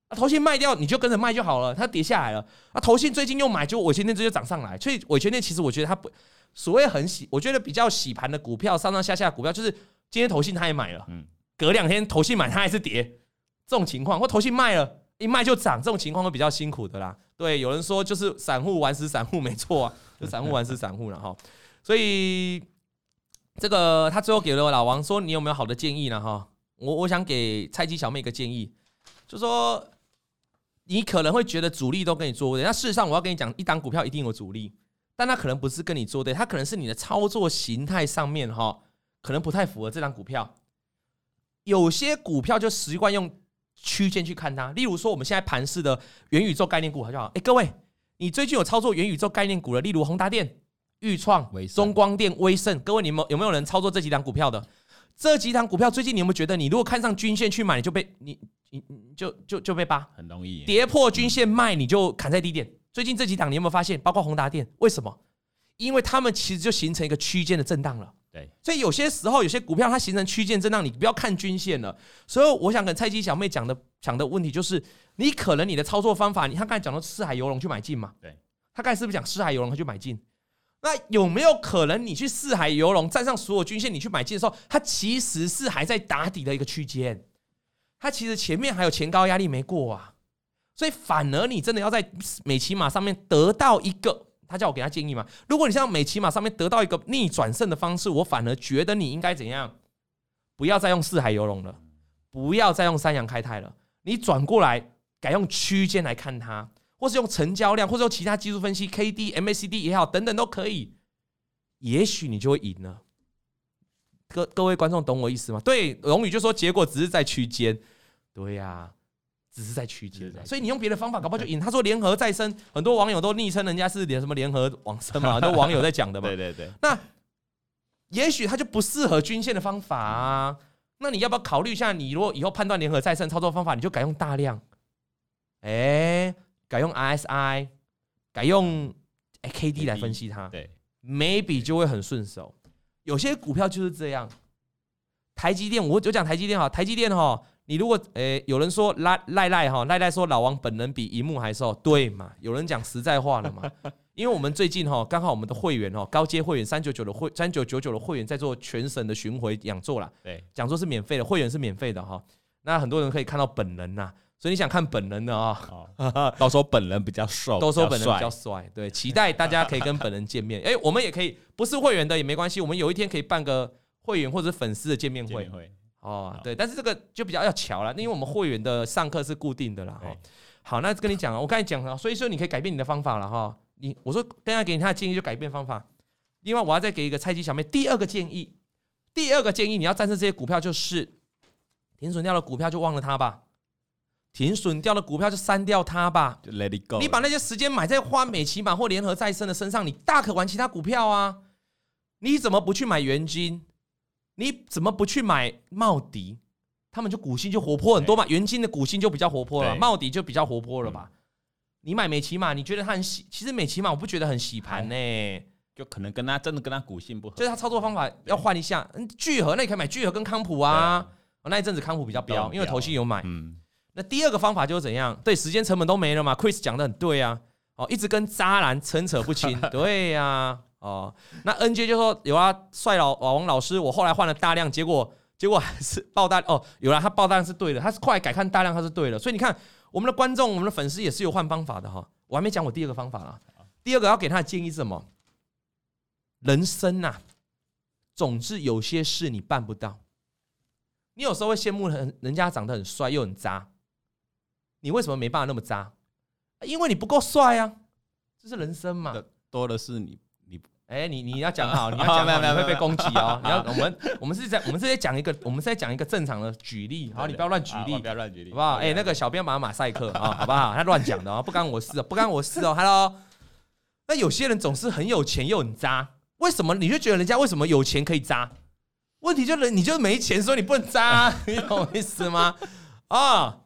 Speaker 2: 啊，投信卖掉你就跟着卖就好了，它跌下来了，啊，投信最近又买，就伟诠电直接涨上来。所以伟诠电其实我觉得它不所谓很洗，我觉得比较洗盘的股票，上上下下股票就是。今天投信它也买了，嗯隔两天投信买它还是跌，这种情况或投信卖了，一卖就涨，这种情况会比较辛苦的啦。对，有人说就是散户玩死散户，没错啊，就散户玩死散户了哈。所以这个他最后给了老王说，你有没有好的建议呢？哈，我我想给菜鸡小妹一个建议，就说你可能会觉得主力都跟你作对，那事实上我要跟你讲，一档股票一定有主力，但他可能不是跟你作对，他可能是你的操作形态上面哈。可能不太符合这张股票，有些股票就习惯用区间去看它。例如说，我们现在盘势的元宇宙概念股，好像哎，各位，你最近有操作元宇宙概念股的？例如宏达电、裕创、中光电、威盛，各位，你们有没有人操作这几档股票的？这几档股票最近你有没有觉得，你如果看上均线去买，你就被你你你就就就被扒，
Speaker 1: 很容易
Speaker 2: 跌破均线卖，你就砍在低点。最近这几档你有没有发现？包括宏达电，为什么？因为他们其实就形成一个区间的震荡了。
Speaker 1: 对，
Speaker 2: 所以有些时候有些股票它形成区间震荡，你不要看均线了。所以我想跟蔡姬小妹讲的讲的问题就是，你可能你的操作方法，你看刚才讲到四海游龙去买进嘛？
Speaker 1: 对，他
Speaker 2: 刚才是不是讲四海游龙他去买进？那有没有可能你去四海游龙站上所有均线，你去买进的时候，它其实是还在打底的一个区间，它其实前面还有前高压力没过啊，所以反而你真的要在美琪玛上面得到一个，他叫我给他建议嘛，如果你像美琪玛上面得到一个逆转胜的方式，我反而觉得你应该怎样？不要再用四海游龙了，不要再用三阳开泰了，你转过来改用区间来看它。或是用成交量，或者用其他技术分析，K D M A C D 也好，等等都可以。也许你就会赢了。各各位观众懂我意思吗？对，龙宇就说结果只是在区间。对呀、只是在区间。所以你用别的方法，搞不好就赢。他说联合再生，很多网友都昵称人家是连什么联合往生嘛，很多网友在讲的嘛。
Speaker 1: 对对对。
Speaker 2: 那也许他就不适合均线的方法啊。那你要不要考虑一下？你如果以后判断联合再生操作方法，你就改用大量。哎。改用 RSI，改用 KD 来分析它，对，maybe 就会很顺手。有些股票就是这样。台积电，我就讲台积电哈，台积电哈，你如果诶、欸，有人说赖赖赖哈，赖赖说老王本人比荧幕还瘦，对嘛？有人讲实在话了嘛？因为我们最近哈，刚好我们的会员哈，高阶会员三九九的会三九九九的会员在做全省的巡回讲座啦，对，讲座是免费的，会员是免费的哈。那很多人可以看到本人呐。所以你想看本人的啊？
Speaker 1: 到时候本人比较瘦，
Speaker 2: 都说本人比较帅，对，期待大家可以跟本人见面。哎，我们也可以不是会员的也没关系，我们有一天可以办个会员或者粉丝的见面会。哦，对，但是这个就比较要巧了，因为我们会员的上课是固定的啦。好，那跟你讲，我刚才讲了，所以说你可以改变你的方法了哈。你我说刚才给你他的建议就改变方法。另外我要再给一个菜鸡小妹第二个建议，第二个建议你要战胜这些股票就是停损掉的股票就忘了它吧。停损掉的股票就删掉它吧，
Speaker 1: 就 let it go。
Speaker 2: 你把那些时间买在花美琪玛或联合再生的身上，你大可玩其他股票啊。你怎么不去买元晶？你怎么不去买茂迪？他们就股性就活泼很多嘛。元金的股性就比较活泼了，茂迪就比较活泼了吧？你买美琪玛，你觉得它很洗？其实美琪玛我不觉得很洗盘呢、欸，
Speaker 1: 就可能跟他真的跟他股性不合，
Speaker 2: 就是他操作方法要换一下。嗯，聚合那你可以买聚合跟康普啊。那一阵子康普比较飙，因为投信有买。嗯。那第二个方法就是怎样？对，时间成本都没了嘛。Chris 讲的很对啊，哦，一直跟渣男 牵扯不清，对呀、啊，哦，那 NJ 就说有啊，帅老老王老师，我后来换了大量，结果结果还是爆大哦，有了，他爆大量是对的，他是后来改看大量，他是对的，所以你看我们的观众，我们的粉丝也是有换方法的哈。我还没讲我第二个方法啦，第二个要给他的建议是什么？人生呐、啊，总是有些事你办不到，你有时候会羡慕人人家长得很帅又很渣。你为什么没办法那么渣？因为你不够帅啊！这是人生嘛。
Speaker 1: 多的是，你
Speaker 2: 哎，你你要讲好，你要讲好，你会被攻击哦。你要我们我们是在我们是在讲一个，我们是在讲一个正常的举例。好，你不要乱举例，
Speaker 1: 不要乱举例，
Speaker 2: 好不好？哎，那个小编马马赛克啊，好不好？他乱讲的哦，不干我事哦，不干我事哦。Hello，那有些人总是很有钱又很渣，为什么？你就觉得人家为什么有钱可以渣？问题就是你就没钱，所以你不能渣，你懂我意思吗？啊。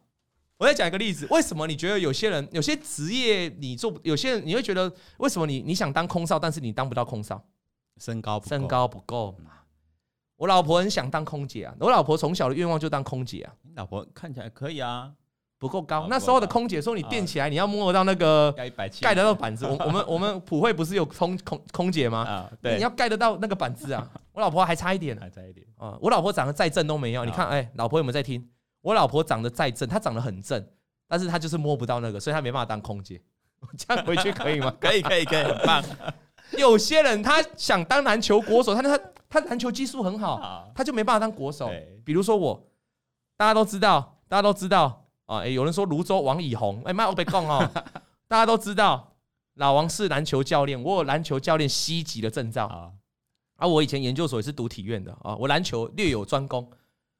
Speaker 2: 我再讲一个例子，为什么你觉得有些人有些职业你做，有些人你会觉得为什么你你想当空少，但是你当不到空少？
Speaker 1: 身高不
Speaker 2: 身高不够嘛？我老婆很想当空姐啊，我老婆从小的愿望就当空姐啊。
Speaker 1: 你老婆看起来可以啊，
Speaker 2: 不够高。那时候的空姐说你垫起来，你要摸得到那个盖得到板子。我我们我们普惠不是有空空空姐吗？啊，对，你要盖得到那个板子啊。我老婆还差一点，还差一点啊。我老婆长得再正都没有。你看，哎，老婆有没有在听？我老婆长得再正，她长得很正，但是她就是摸不到那个，所以她没办法当空姐。我 这样回去可以吗？
Speaker 1: 可以，可以，可以，很棒。
Speaker 2: 有些人他想当篮球国手，他他他篮球技术很好，他就没办法当国手。比如说我，大家都知道，大家都知道啊。有人说泸州王以红，哎妈，我别讲哦。大家都知道，老王是篮球教练，我有篮球教练 C 级的证照啊。啊，我以前研究所也是读体院的啊，我篮球略有专攻。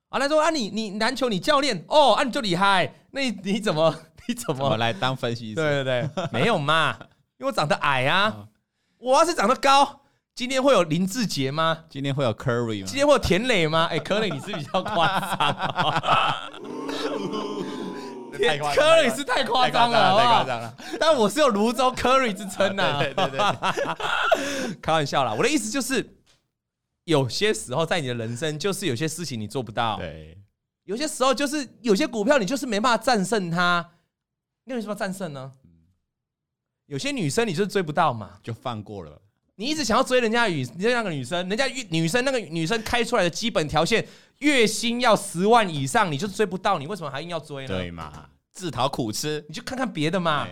Speaker 2: 啊，他说啊，你你篮球你教练哦，啊你就厉害，那你，你怎么 你怎么
Speaker 1: 来当分析师？
Speaker 2: 对对对，没有嘛，因为我长得矮啊，我要是长得高，今天会有林志杰吗？
Speaker 1: 今天会有 Curry 吗？
Speaker 2: 今天会有田磊吗？哎，Curry 你是比较夸张。Curry 是太夸张了，太夸张了。但我是有泸州 Curry 之称呐、啊。对对对，开玩笑啦。我的意思就是，有些时候在你的人生，就是有些事情你做不到。
Speaker 1: 对，
Speaker 2: 有些时候就是有些股票你就是没办法战胜它。那为什么战胜呢？有些女生你就是追不到嘛，
Speaker 1: 就放过了。
Speaker 2: 你一直想要追人家女，人家那个女生，人家女生那个女生开出来的基本条件，月薪要十万以上，你就追不到，你为什么还硬要追呢？
Speaker 1: 对嘛，自讨苦吃，
Speaker 2: 你就看看别的嘛，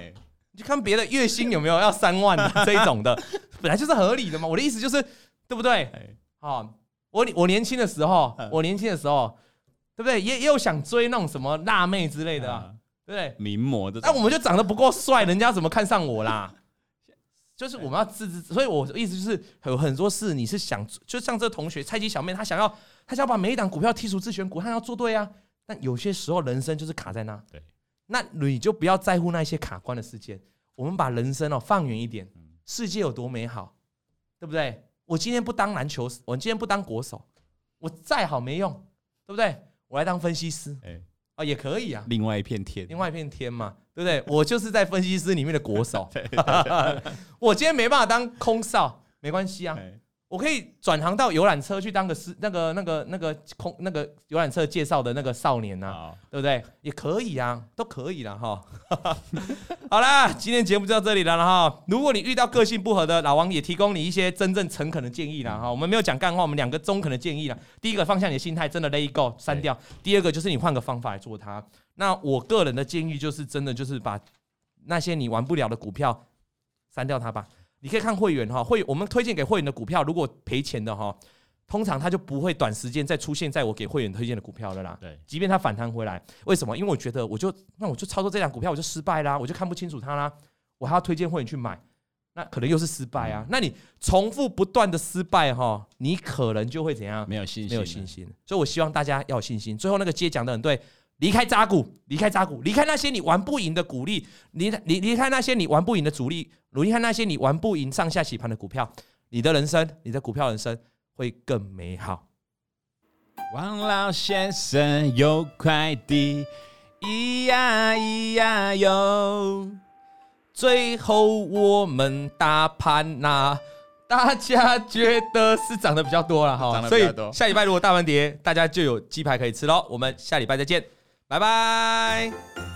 Speaker 2: 你就看别的月薪有没有要三万的这一种的，本来就是合理的嘛。我的意思就是，对不对？好，我我年轻的时候，我年轻的时候，对不对？也也有想追那种什么辣妹之类的，啊，对不对？
Speaker 1: 名模的，
Speaker 2: 那我们就长得不够帅，人家怎么看上我啦？就是我们要自知，所以我的意思就是有很多事你是想，就像这同学菜鸡小妹，她想要，她想要把每一档股票剔除自选股，她要做对啊。但有些时候人生就是卡在那，对，那你就不要在乎那些卡关的事件。我们把人生哦放远一点，世界有多美好，对不对？我今天不当篮球，我今天不当国手，我再好没用，对不对？我来当分析师，哎，啊也可以啊，
Speaker 1: 另外一片天，
Speaker 2: 另外一片天嘛。对不对？我就是在分析师里面的国手。我今天没办法当空少，没关系啊。我可以转行到游览车去当个司，那个、那个、那个空那个游览车介绍的那个少年呐、啊，对不对？也可以啊，都可以了哈。好啦，今天节目就到这里了哈。如果你遇到个性不合的老王，也提供你一些真正诚恳的建议了哈。我们没有讲干话，我们两个中肯的建议了。第一个，放下你的心态，真的 let it go，删掉。第二个，就是你换个方法来做它。那我个人的建议就是，真的就是把那些你玩不了的股票删掉它吧。你可以看会员哈，会我们推荐给会员的股票，如果赔钱的哈，通常它就不会短时间再出现在我给会员推荐的股票了啦。对，即便它反弹回来，为什么？因为我觉得我就那我就操作这两股票我就失败啦，我就看不清楚它啦，我还要推荐会员去买，那可能又是失败啊。那你重复不断的失败哈，你可能就会怎样？
Speaker 1: 没有信心，
Speaker 2: 没有信心。所以我希望大家要有信心。最后那个街讲的很对。离开渣股，离开渣股，离开那些你玩不赢的股利，离离离开那些你玩不赢的主力，离开那些你玩不赢上下洗盘的股票，你的人生，你的股票人生会更美好。
Speaker 1: 王老先生有块地，咿呀咿呀哟，
Speaker 2: 最后我们大盘呐，大家觉得是涨得比较多了哈，所以下礼拜如果大盘跌，大家就有鸡排可以吃喽。我们下礼拜再见。拜拜。